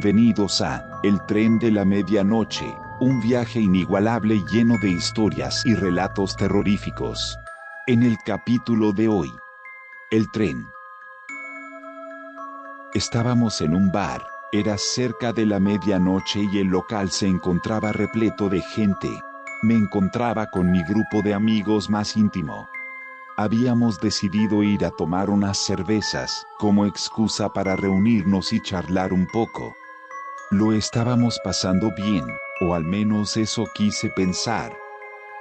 Bienvenidos a El tren de la medianoche, un viaje inigualable lleno de historias y relatos terroríficos. En el capítulo de hoy, El tren. Estábamos en un bar, era cerca de la medianoche y el local se encontraba repleto de gente. Me encontraba con mi grupo de amigos más íntimo. Habíamos decidido ir a tomar unas cervezas, como excusa para reunirnos y charlar un poco. Lo estábamos pasando bien, o al menos eso quise pensar.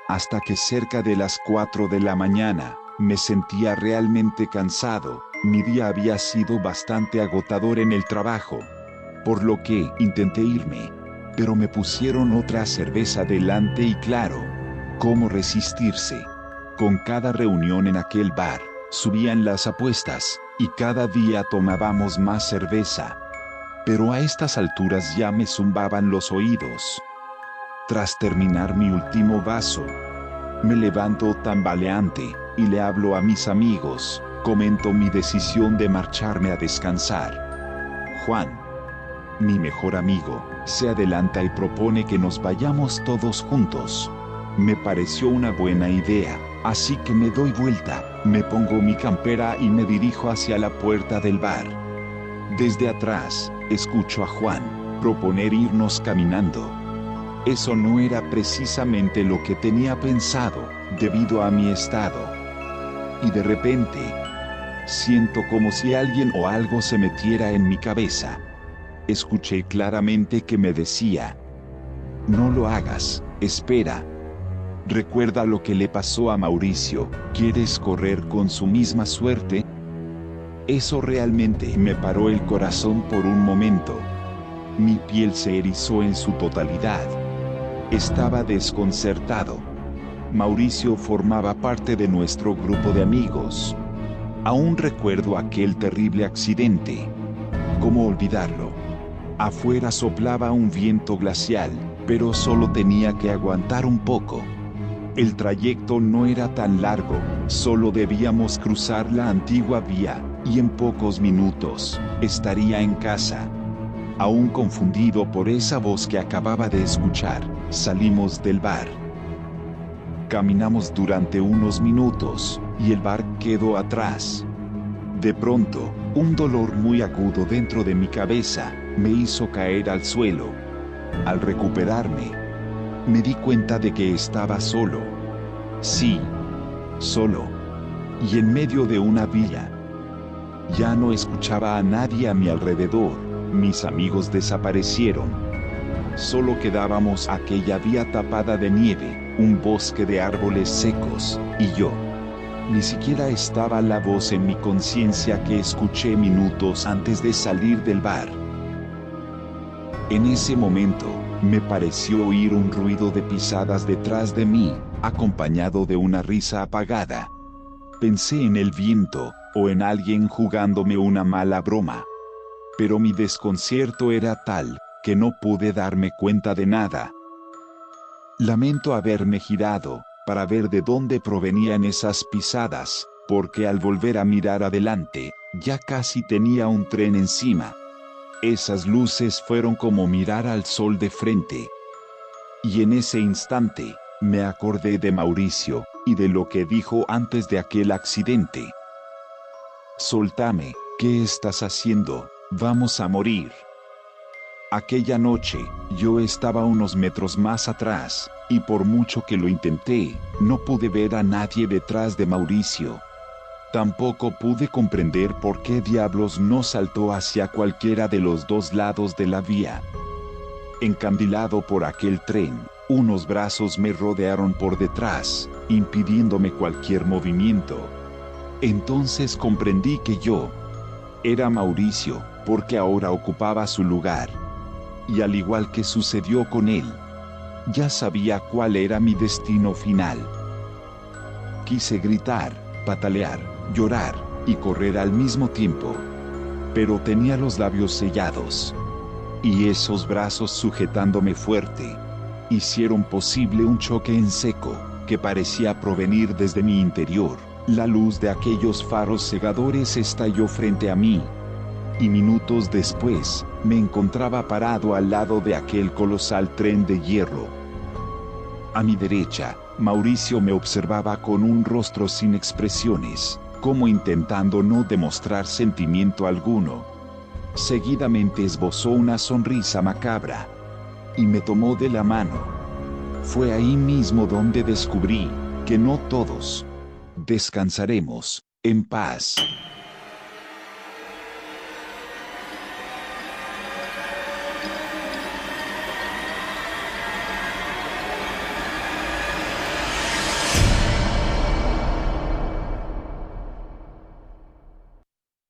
Hasta que cerca de las 4 de la mañana, me sentía realmente cansado, mi día había sido bastante agotador en el trabajo. Por lo que intenté irme, pero me pusieron otra cerveza delante y claro, ¿cómo resistirse? Con cada reunión en aquel bar, subían las apuestas, y cada día tomábamos más cerveza. Pero a estas alturas ya me zumbaban los oídos. Tras terminar mi último vaso, me levanto tambaleante, y le hablo a mis amigos, comento mi decisión de marcharme a descansar. Juan, mi mejor amigo, se adelanta y propone que nos vayamos todos juntos. Me pareció una buena idea, Así que me doy vuelta, me pongo mi campera y me dirijo hacia la puerta del bar. Desde atrás, escucho a Juan proponer irnos caminando. Eso no era precisamente lo que tenía pensado, debido a mi estado. Y de repente, siento como si alguien o algo se metiera en mi cabeza. Escuché claramente que me decía, no lo hagas, espera, Recuerda lo que le pasó a Mauricio, ¿quieres correr con su misma suerte? Eso realmente me paró el corazón por un momento. Mi piel se erizó en su totalidad. Estaba desconcertado. Mauricio formaba parte de nuestro grupo de amigos. Aún recuerdo aquel terrible accidente. ¿Cómo olvidarlo? Afuera soplaba un viento glacial, pero solo tenía que aguantar un poco. El trayecto no era tan largo, solo debíamos cruzar la antigua vía, y en pocos minutos, estaría en casa. Aún confundido por esa voz que acababa de escuchar, salimos del bar. Caminamos durante unos minutos, y el bar quedó atrás. De pronto, un dolor muy agudo dentro de mi cabeza, me hizo caer al suelo. Al recuperarme, me di cuenta de que estaba solo. Sí, solo. Y en medio de una villa. Ya no escuchaba a nadie a mi alrededor, mis amigos desaparecieron. Solo quedábamos aquella vía tapada de nieve, un bosque de árboles secos, y yo. Ni siquiera estaba la voz en mi conciencia que escuché minutos antes de salir del bar. En ese momento, me pareció oír un ruido de pisadas detrás de mí, acompañado de una risa apagada. Pensé en el viento, o en alguien jugándome una mala broma. Pero mi desconcierto era tal, que no pude darme cuenta de nada. Lamento haberme girado, para ver de dónde provenían esas pisadas, porque al volver a mirar adelante, ya casi tenía un tren encima. Esas luces fueron como mirar al sol de frente. Y en ese instante, me acordé de Mauricio, y de lo que dijo antes de aquel accidente. Soltame, ¿qué estás haciendo? Vamos a morir. Aquella noche, yo estaba unos metros más atrás, y por mucho que lo intenté, no pude ver a nadie detrás de Mauricio. Tampoco pude comprender por qué diablos no saltó hacia cualquiera de los dos lados de la vía. Encandilado por aquel tren, unos brazos me rodearon por detrás, impidiéndome cualquier movimiento. Entonces comprendí que yo era Mauricio, porque ahora ocupaba su lugar. Y al igual que sucedió con él, ya sabía cuál era mi destino final. Quise gritar, patalear, llorar y correr al mismo tiempo. Pero tenía los labios sellados. Y esos brazos sujetándome fuerte, hicieron posible un choque en seco, que parecía provenir desde mi interior. La luz de aquellos faros cegadores estalló frente a mí. y minutos después, me encontraba parado al lado de aquel colosal tren de hierro. A mi derecha, Mauricio me observaba con un rostro sin expresiones, como intentando no demostrar sentimiento alguno. Seguidamente esbozó una sonrisa macabra y me tomó de la mano. Fue ahí mismo donde descubrí que no todos descansaremos en paz.